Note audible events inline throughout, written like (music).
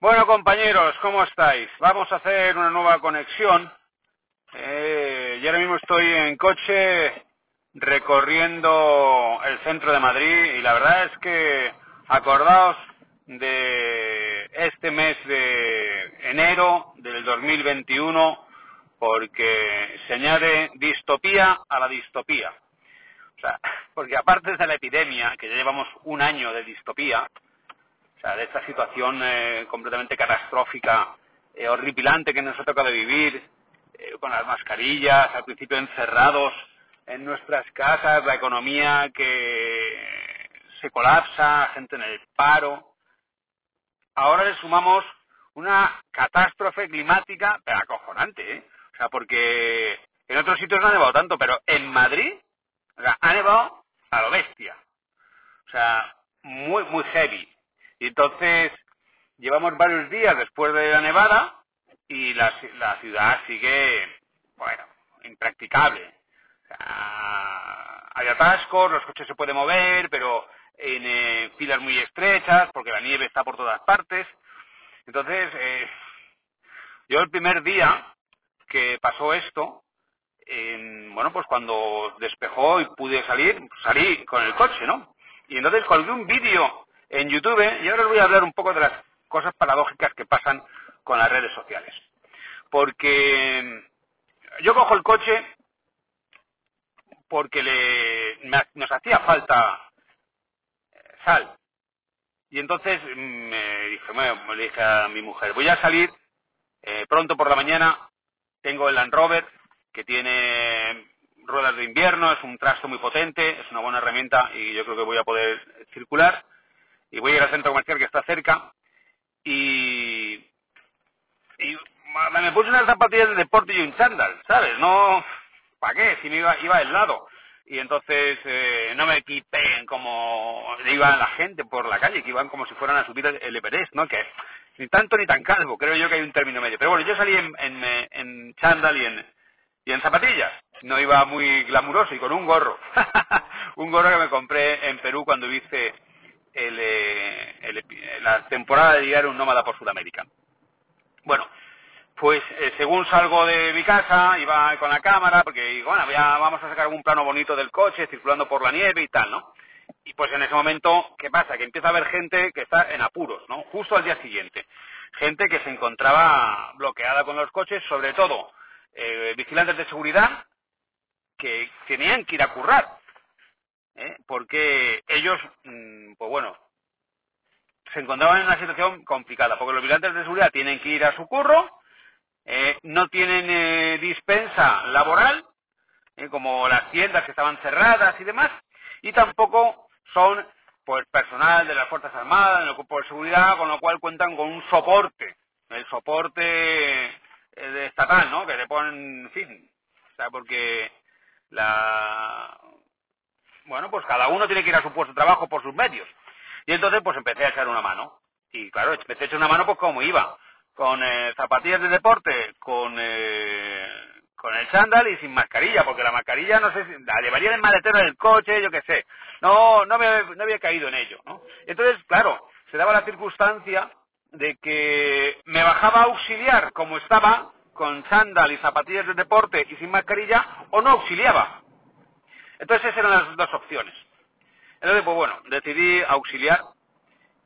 Bueno, compañeros, ¿cómo estáis? Vamos a hacer una nueva conexión. Eh, yo ahora mismo estoy en coche recorriendo el centro de Madrid y la verdad es que acordaos de este mes de enero del 2021 porque se añade distopía a la distopía. O sea, (laughs) porque aparte de la epidemia, que ya llevamos un año de distopía, o sea, de esta situación eh, completamente catastrófica, eh, horripilante que nos ha tocado vivir, eh, con las mascarillas, al principio encerrados en nuestras casas, la economía que se colapsa, gente en el paro. Ahora le sumamos una catástrofe climática pero acojonante. O sea, porque en otros sitios no ha nevado tanto, pero en Madrid ha nevado a lo bestia. O sea, muy, muy heavy. Y entonces llevamos varios días después de la nevada y la, ciudad sigue, bueno, impracticable. O sea, hay atascos, los coches se pueden mover, pero en eh, filas muy estrechas, porque la nieve está por todas partes. Entonces, eh, yo el primer día que pasó esto, en, bueno, pues cuando despejó y pude salir, salí con el coche, ¿no? Y entonces colgué un vídeo en YouTube y ahora os voy a hablar un poco de las cosas paradójicas que pasan con las redes sociales. Porque yo cojo el coche porque le, nos hacía falta eh, sal. Y entonces mm, me dije, bueno, le dije a mi mujer, voy a salir eh, pronto por la mañana, tengo el Land Rover que tiene ruedas de invierno, es un trasto muy potente, es una buena herramienta y yo creo que voy a poder circular y voy a ir al centro comercial que está cerca y, me puse unas zapatillas de deporte y un chándal, ¿sabes? No, ¿para qué? Si me iba, iba al lado. Y entonces eh, no me equipé como iba la gente por la calle, que iban como si fueran a subir el Everest, ¿no? Que ni tanto ni tan calvo, creo yo que hay un término medio. Pero bueno, yo salí en, en, en chándal y en, y en zapatillas. No iba muy glamuroso y con un gorro. (laughs) un gorro que me compré en Perú cuando hice eh, la temporada de llegar un nómada por Sudamérica. Bueno, pues eh, según salgo de mi casa, iba con la cámara, porque digo, bueno, vamos a sacar algún plano bonito del coche, circulando por la nieve y tal, ¿no? Y pues en ese momento, ¿qué pasa? Que empieza a haber gente que está en apuros, ¿no? Justo al día siguiente. Gente que se encontraba bloqueada con los coches, sobre todo eh, vigilantes de seguridad que tenían que ir a currar, ¿eh? porque ellos, mm, pues bueno, se encontraban en una situación complicada, porque los vigilantes de seguridad tienen que ir a su curro, eh, no tienen eh, dispensa laboral, como las tiendas que estaban cerradas y demás, y tampoco son pues personal de las Fuerzas Armadas, en el cuerpo de seguridad, con lo cual cuentan con un soporte, el soporte estatal, ¿no? Que le ponen, en fin, o sea, porque la bueno, pues cada uno tiene que ir a su puesto de trabajo por sus medios. Y entonces pues empecé a echar una mano. Y claro, empecé a echar una mano pues como iba. Con eh, zapatillas de deporte, con, eh, con el chándal y sin mascarilla, porque la mascarilla no sé si la llevaría en el maletero del coche, yo qué sé. No, no, me- no había caído en ello, ¿no? Entonces, claro, se daba la circunstancia de que me bajaba a auxiliar como estaba, con chándal y zapatillas de deporte y sin mascarilla, o no auxiliaba. Entonces esas eran las dos opciones. Entonces, pues bueno, decidí auxiliar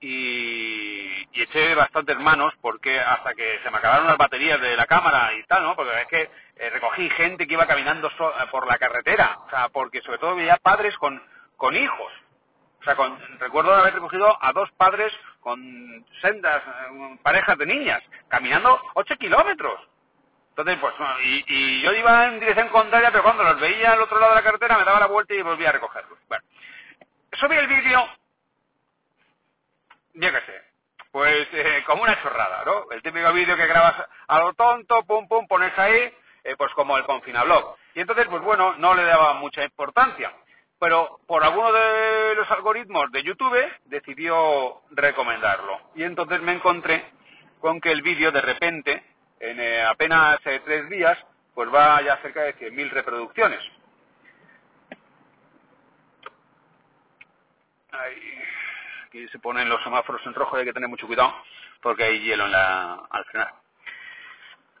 y, eché bastantes manos porque hasta que se me acabaron las baterías de la cámara y tal, ¿no? Porque es que eh, recogí gente que iba caminando eh, por la carretera, o sea, porque sobre todo veía padres con, con hijos. O sea, recuerdo haber recogido a dos padres con sendas, eh, parejas de niñas, caminando 8 kilómetros. Entonces, pues, y yo iba en dirección contraria, pero cuando los veía al otro lado de la carretera me daba la vuelta y volvía a recogerlos. Bueno, subí el vídeo, yo qué sé, pues eh, como una chorrada, ¿no? El típico vídeo que grabas a lo tonto, pum, pum, pones ahí, eh, pues como el confinablog. Y entonces, pues bueno, no le daba mucha importancia. Pero por alguno de los algoritmos de YouTube decidió recomendarlo. Y entonces me encontré con que el vídeo de repente, en eh, apenas tres días, pues va ya cerca de 100.000 reproducciones. Aquí se ponen los semáforos en rojo y hay que tener mucho cuidado porque hay hielo en la, al frenar.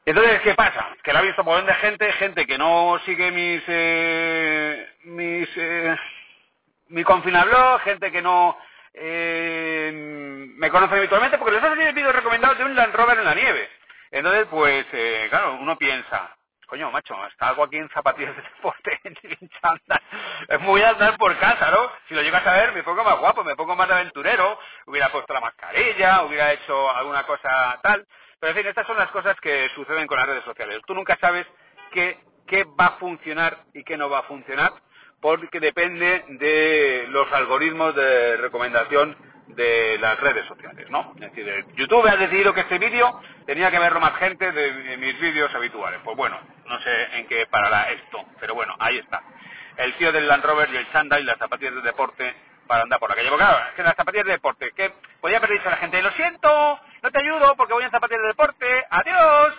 Entonces, ¿qué pasa? Que la ha visto por de gente, gente que no sigue mis, eh, mis, eh, mi confinablog, gente que no me conoce habitualmente, porque les hace vídeos recomendados de un Land Rover en la nieve. Entonces, pues, eh, claro, uno piensa, coño, macho, está algo aquí en zapatillas de deporte, (laughs) en. Es muy andar por casa, ¿no? Si lo llegas a ver, me pongo más guapo, me pongo más de aventurero, hubiera puesto la mascarilla, hubiera hecho alguna cosa tal. Pero en fin, estas son las cosas que suceden con las redes sociales. Tú nunca sabes qué va a funcionar y qué no va a funcionar, porque depende de los algoritmos de recomendación de las redes sociales, ¿no? Es decir, YouTube ha decidido que este vídeo tenía que verlo más gente de, mis vídeos habituales. Pues bueno, no sé en qué parará esto, pero bueno, ahí está. El tío del Land Rover y el Chanda y las zapatillas de deporte para andar por la calle. Porque claro, que las zapatillas de deporte, que podía dicho a la gente, lo siento, no te ayudo porque voy en zapatillas de deporte, adiós,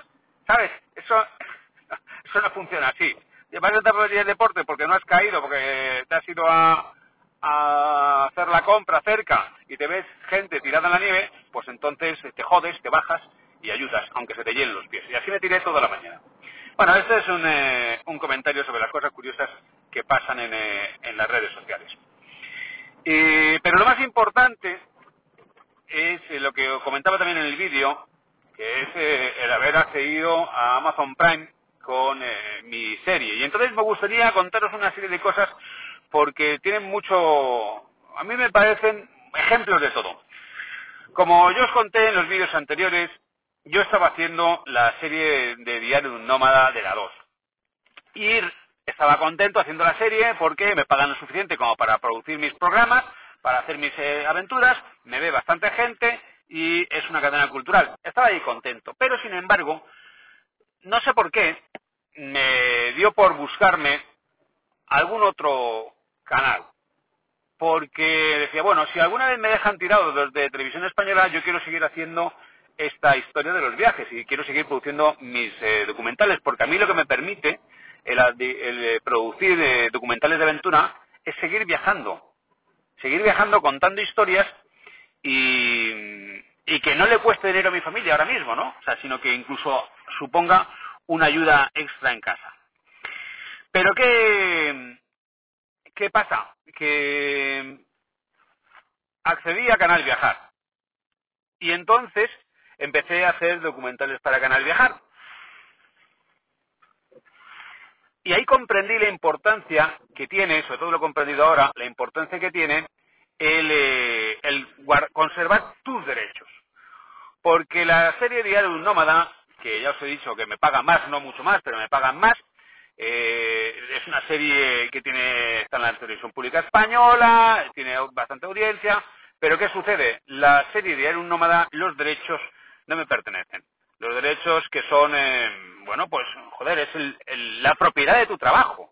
¿sabes? Eso, (laughs) eso no funciona así. Llevar zapatillas de deporte porque no has caído, porque te has ido a, a hacer la compra cerca y te ves gente tirada en la nieve, pues entonces te jodes, te bajas y ayudas, aunque se te llenen los pies. Y así me tiré toda la mañana. Bueno, este es un, eh, un comentario sobre las cosas curiosas que pasan en, eh, en las redes sociales. Eh, pero lo más importante es eh, lo que comentaba también en el vídeo, que es el haber accedido a Amazon Prime con mi serie. Y entonces me gustaría contaros una serie de cosas porque tienen mucho, a mí me parecen ejemplos de todo. Como yo os conté en los vídeos anteriores, yo estaba haciendo la serie de Diario de un Nómada de la 2. Y estaba contento haciendo la serie porque me pagan lo suficiente como para producir mis programas, para hacer mis eh, aventuras, me ve bastante gente y es una cadena cultural. Estaba ahí contento, pero sin embargo, no sé por qué, me dio por buscarme algún otro canal. Porque decía, bueno, si alguna vez me dejan tirado desde televisión española, yo quiero seguir haciendo esta historia de los viajes y quiero seguir produciendo mis eh, documentales, porque a mí lo que me permite el, eh, producir eh, documentales de aventura es seguir viajando, seguir viajando contando historias y, y que no le cueste dinero a mi familia ahora mismo, ¿no? O sea, sino que incluso suponga una ayuda extra en casa. Pero ¿qué, qué pasa? Que accedí a Canal Viajar. Y entonces empecé a hacer documentales para Canal Viajar. Y ahí comprendí la importancia que tiene, sobre todo lo he comprendido ahora, la importancia que tiene el, eh, conservar tus derechos. Porque la serie Diario de un Nómada, que ya os he dicho que me paga más, no mucho más, pero me pagan más, eh, es una serie que tiene, está en la televisión pública española, tiene bastante audiencia, pero ¿qué sucede? La serie de un Nómada, los derechos no me pertenecen los derechos que son, eh, bueno, pues, joder, es la propiedad de tu trabajo,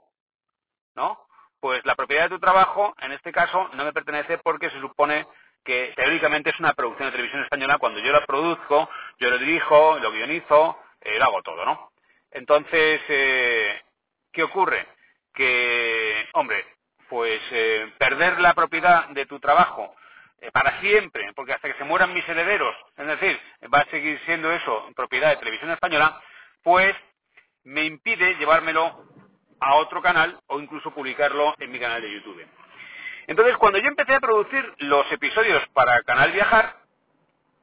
¿no? Pues la propiedad de tu trabajo, en este caso, no me pertenece porque se supone que teóricamente es una producción de televisión española. Cuando yo la produzco, yo lo dirijo, lo guionizo, eh, lo hago todo, ¿no? Entonces, eh, ¿qué ocurre? Que, hombre, pues perder la propiedad de tu trabajo eh, para siempre, porque hasta que se mueran mis herederos, es decir, va a seguir siendo eso propiedad de televisión española, pues me impide llevármelo a otro canal o incluso publicarlo en mi canal de YouTube. Entonces, cuando yo empecé a producir los episodios para Canal Viajar,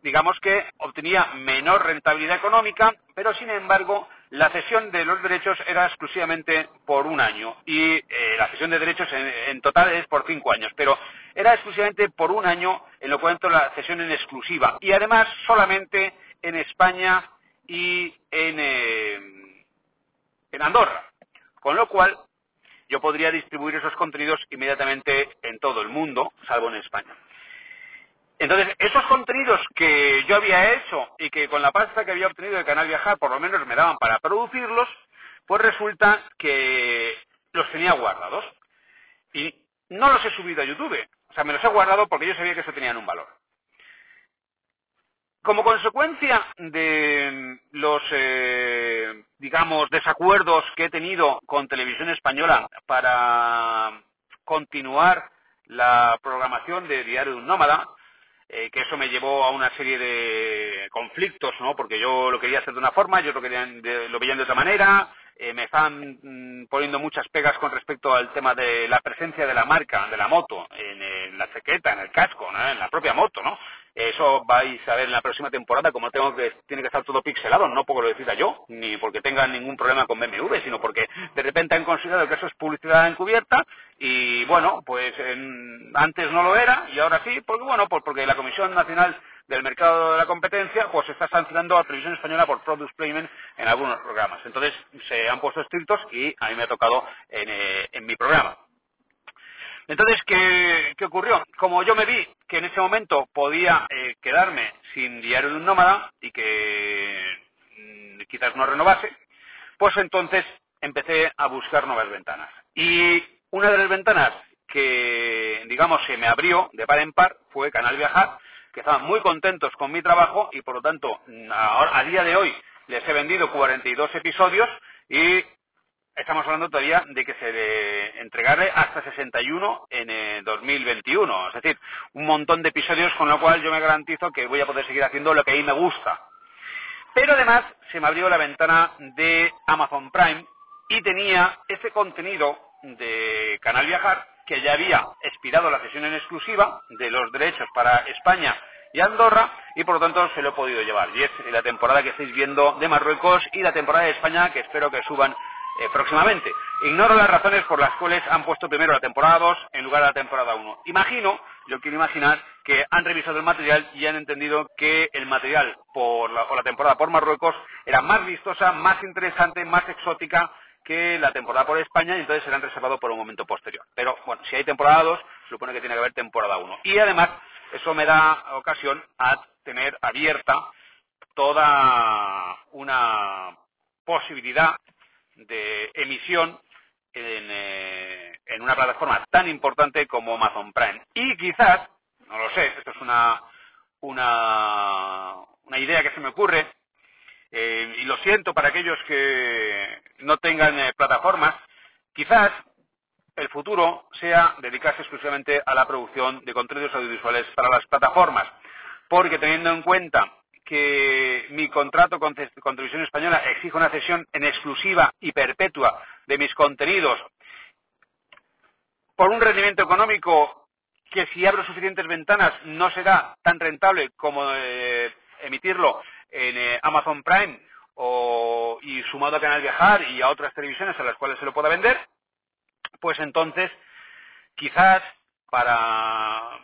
digamos que obtenía menor rentabilidad económica, pero sin embargo la cesión de los derechos era exclusivamente por un año y eh, la cesión de derechos en, total es por cinco años, pero era exclusivamente por un año en lo cuanto la cesión en exclusiva y además solamente en España y eh, en Andorra, con lo cual yo podría distribuir esos contenidos inmediatamente en todo el mundo, salvo en España. Entonces, esos contenidos que yo había hecho y que con la pasta que había obtenido del canal Viajar por lo menos me daban para producirlos, pues resulta que los tenía guardados. Y no los he subido a YouTube. O sea, me los he guardado porque yo sabía que eso tenían un valor. Como consecuencia de los, eh, digamos, desacuerdos que he tenido con Televisión Española para continuar la programación de Diario de un Nómada, eh, que eso me llevó a una serie de conflictos, ¿no? Porque yo lo quería hacer de una forma, yo lo, quería, lo veían de otra manera, eh, me estaban mm, poniendo muchas pegas con respecto al tema de la presencia de la marca, de la moto, en, en la chaqueta, en el casco, ¿no? en la propia moto, ¿no? Eso vais a ver en la próxima temporada, como tengo que, tiene que estar todo pixelado, no porque lo decida yo, ni porque tengan ningún problema con BMW, sino porque de repente han considerado que eso es publicidad encubierta y bueno, pues antes no lo era y ahora sí, porque bueno, pues porque la Comisión Nacional del Mercado de la Competencia pues está sancionando a Televisión Española por product placement en algunos programas. Entonces se han puesto estrictos y a mí me ha tocado en, eh, en mi programa. Entonces, ¿qué, ¿qué, ocurrió? Como yo me vi que en ese momento podía eh, quedarme sin diario de un nómada y que mm, quizás no renovase, pues entonces empecé a buscar nuevas ventanas. Y una de las ventanas que, digamos, se me abrió de par en par fue Canal Viajar, que estaban muy contentos con mi trabajo y por lo tanto, a, a día de hoy les he vendido 42 episodios y estamos hablando todavía de que se le entregarle hasta 61 en 2021. Eh, es decir, un montón de episodios con lo cual yo me garantizo que voy a poder seguir haciendo lo que a mí me gusta. Pero además se me abrió la ventana de Amazon Prime y tenía ese contenido de Canal Viajar que ya había expirado la sesión en exclusiva de los derechos para España y Andorra y por lo tanto se lo he podido llevar. Y es la temporada que estáis viendo de Marruecos y la temporada de España que espero que suban eh, próximamente. Ignoro las razones por las cuales han puesto primero la temporada 2 en lugar de la temporada 1. Imagino, yo quiero imaginar, que han revisado el material y han entendido que el material por la, la temporada por Marruecos era más vistosa, más interesante, más exótica que la temporada por España y entonces serán reservados por un momento posterior. Pero bueno, si hay temporada 2, supone que tiene que haber temporada 1. Y además, eso me da ocasión a tener abierta toda una posibilidad de emisión eh, en, una plataforma tan importante como Amazon Prime. Y quizás, no lo sé, esto es una, una, una idea que se me ocurre, eh, y lo siento para aquellos que no tengan eh, plataformas, quizás el futuro sea dedicarse exclusivamente a la producción de contenidos audiovisuales para las plataformas, porque teniendo en cuenta que mi contrato con, Televisión Española exige una cesión en exclusiva y perpetua de mis contenidos por un rendimiento económico que si abro suficientes ventanas no será tan rentable como eh, emitirlo en eh, Amazon Prime o, y sumado a Canal Viajar y a otras televisiones a las cuales se lo pueda vender, pues entonces quizás para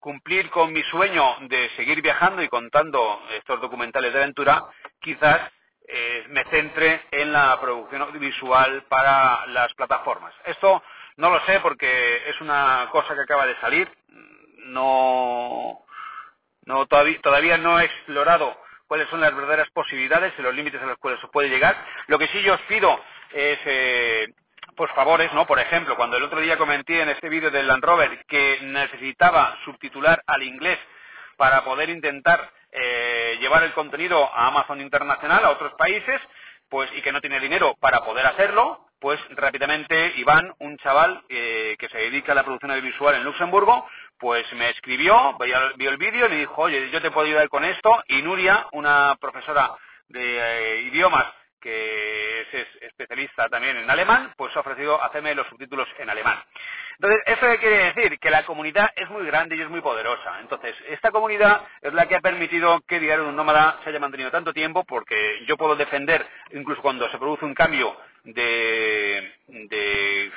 cumplir con mi sueño de seguir viajando y contando estos documentales de aventura, quizás eh, me centre en la producción audiovisual para las plataformas. Esto no lo sé porque es una cosa que acaba de salir. No, todavía no he explorado cuáles son las verdaderas posibilidades y los límites a los cuales se puede llegar. Lo que sí yo os pido es eh, pues favores, ¿no? Por ejemplo, cuando el otro día comenté en este vídeo del Land Rover que necesitaba subtitular al inglés para poder intentar eh, llevar el contenido a Amazon Internacional, a otros países, pues y que no tiene dinero para poder hacerlo, pues rápidamente Iván, un chaval eh, que se dedica a la producción audiovisual en Luxemburgo, pues me escribió, vio, el vídeo y le dijo, oye, yo te puedo ayudar con esto, y Nuria, una profesora de eh, idiomas que es especialista también en alemán, pues ha ofrecido hacerme los subtítulos en alemán. Entonces, ¿eso qué quiere decir? Que la comunidad es muy grande y es muy poderosa. Entonces, esta comunidad es la que ha permitido que Diario de un Nómada se haya mantenido tanto tiempo, porque yo puedo defender, incluso cuando se produce un cambio de,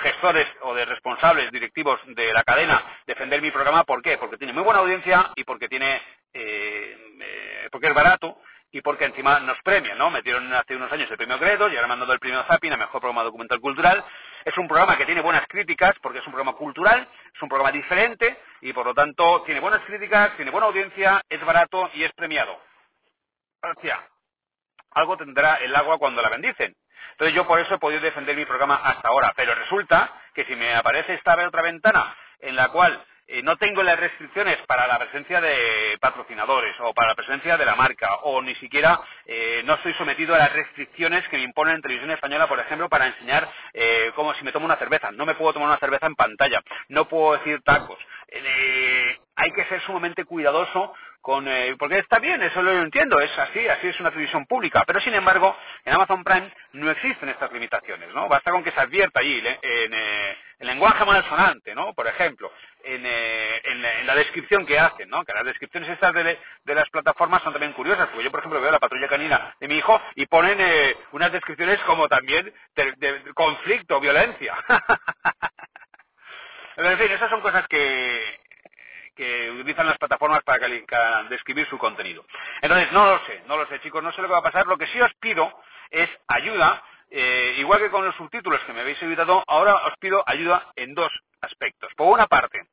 gestores o de responsables directivos de la cadena, defender mi programa. ¿Por qué? Porque tiene muy buena audiencia y porque tiene, eh, eh porque es barato y porque encima nos premian, ¿no? Metieron hace unos años el premio Gredo y ahora mandando el premio Zapin a Mejor Programa Documental Cultural. Es un programa que tiene buenas críticas porque es un programa cultural, es un programa diferente y por lo tanto tiene buenas críticas, tiene buena audiencia, es barato y es premiado. Algo tendrá el agua cuando la bendicen. Entonces yo por eso he podido defender mi programa hasta ahora, pero resulta que si me aparece esta otra ventana en la cual eh, no tengo las restricciones para la presencia de patrocinadores o para la presencia de la marca o ni siquiera eh, no estoy sometido a las restricciones que me imponen en televisión española, por ejemplo, para enseñar eh, como si me tomo una cerveza. No me puedo tomar una cerveza en pantalla, no puedo decir tacos. hay que ser sumamente cuidadoso con, eh, porque está bien, eso lo entiendo, es así, así es una televisión pública, pero sin embargo, en Amazon Prime no existen estas limitaciones, ¿no? Basta con que se advierta allí en, eh, el lenguaje malsonante, ¿no? Por ejemplo, en, eh, en, la descripción que hacen, ¿no? Que las descripciones estas de, las plataformas son también curiosas, porque yo, por ejemplo, veo la patrulla canina de mi hijo y ponen eh, unas descripciones como también de, de conflicto, violencia. (laughs) en fin, esas son cosas que, que utilizan las plataformas para, describir su contenido. Entonces, no lo sé, no lo sé, chicos, no sé lo que va a pasar. Lo que sí os pido es ayuda, eh, igual que con los subtítulos que me habéis evitado, ahora os pido ayuda en dos aspectos. Por una parte,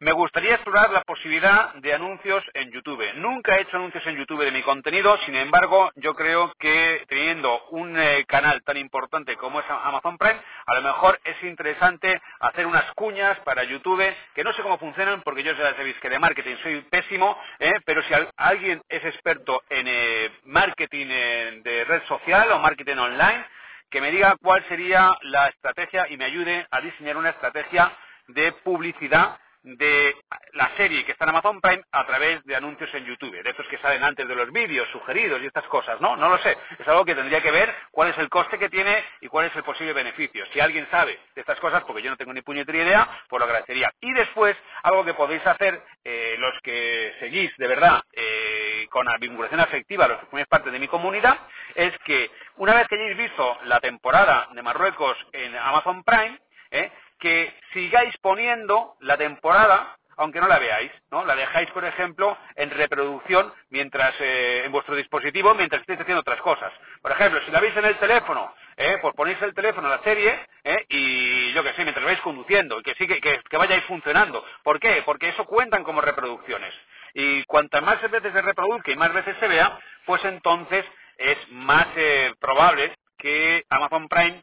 me gustaría explorar la posibilidad de anuncios en YouTube. Nunca he hecho anuncios en YouTube de mi contenido, sin embargo, yo creo que teniendo un eh, canal tan importante como es Amazon Prime, a lo mejor es interesante hacer unas cuñas para YouTube, que no sé cómo funcionan, porque yo ya sabéis que de marketing soy pésimo, ¿eh? pero si alguien es experto en eh, marketing de red social o marketing online, que me diga cuál sería la estrategia y me ayude a diseñar una estrategia de publicidad de la serie que está en Amazon Prime a través de anuncios en YouTube, de estos que salen antes de los vídeos sugeridos y estas cosas, ¿no? No lo sé. Es algo que tendría que ver cuál es el coste que tiene y cuál es el posible beneficio. Si alguien sabe de estas cosas, porque yo no tengo ni puñetera idea, pues lo agradecería. Y después, algo que podéis hacer eh, los que seguís de verdad eh, con la vinculación afectiva, los que formáis parte de mi comunidad, es que una vez que hayáis visto la temporada de Marruecos en Amazon Prime, ¿eh? Que sigáis poniendo la temporada, aunque no la veáis, ¿no? La dejáis, por ejemplo, en reproducción mientras eh, en vuestro dispositivo mientras estéis haciendo otras cosas. Por ejemplo, si la veis en el teléfono, ¿eh? pues ponéis el teléfono a la serie ¿eh? y yo que sé, mientras vais conduciendo, y que sí que, que, vayáis funcionando. ¿Por qué? Porque eso cuentan como reproducciones. Y cuantas más veces se reproduzca y más veces se vea, pues entonces es más eh, probable que Amazon Prime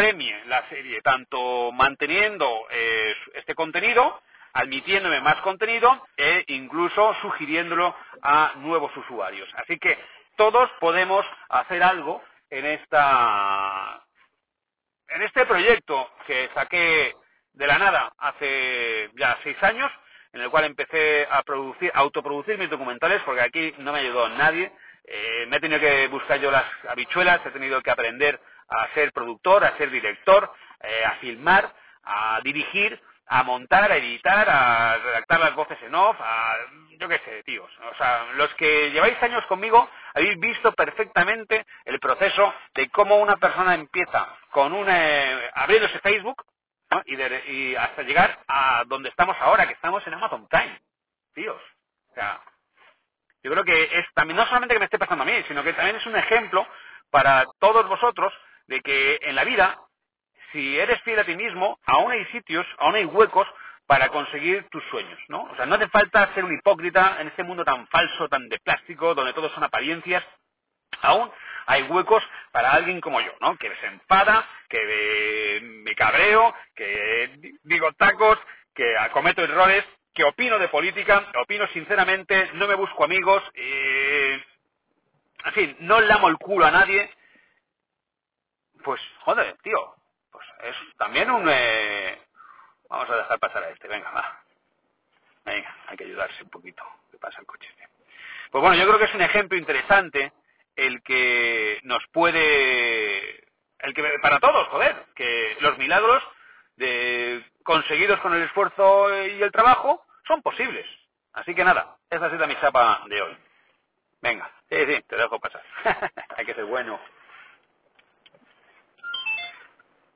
premie la serie, tanto manteniendo eh, este contenido, admitiéndome más contenido e incluso sugiriéndolo a nuevos usuarios. Así que todos podemos hacer algo en esta en este proyecto que saqué de la nada hace ya seis años, en el cual empecé a producir, a autoproducir mis documentales, porque aquí no me ayudó nadie. Eh, me he tenido que buscar yo las habichuelas, he tenido que aprender a ser productor, a ser director, eh, a filmar, a dirigir, a montar, a editar, a redactar las voces en off, a yo qué sé, tíos. O sea, los que lleváis años conmigo habéis visto perfectamente el proceso de cómo una persona empieza con un eh, abriéndose Facebook y, y hasta llegar a donde estamos ahora, que estamos en Amazon Time, tíos. O sea, yo creo que es también no solamente que me esté pasando a mí, sino que también es un ejemplo para todos vosotros de que en la vida, si eres fiel a ti mismo, aún hay sitios, aún hay huecos para conseguir tus sueños, ¿no? O sea, no hace falta ser un hipócrita en este mundo tan falso, tan de plástico, donde todo son apariencias. Aún hay huecos para alguien como yo, ¿no? Que se enfada, que me cabreo, que digo tacos, que cometo errores, que opino de política, opino sinceramente, no me busco amigos, eh, en fin, no lamo el culo a nadie, pues, joder, tío, pues es también un... Eh... Vamos a dejar pasar a este, venga, va. Venga, hay que ayudarse un poquito, que pasa el coche. Pues bueno, yo creo que es un ejemplo interesante el que nos puede... El que para todos, joder, que los milagros conseguidos con el esfuerzo y el trabajo son posibles. Así que nada, esa ha sido mi chapa de hoy. Venga, sí, sí, te dejo pasar. (laughs) Hay que ser bueno.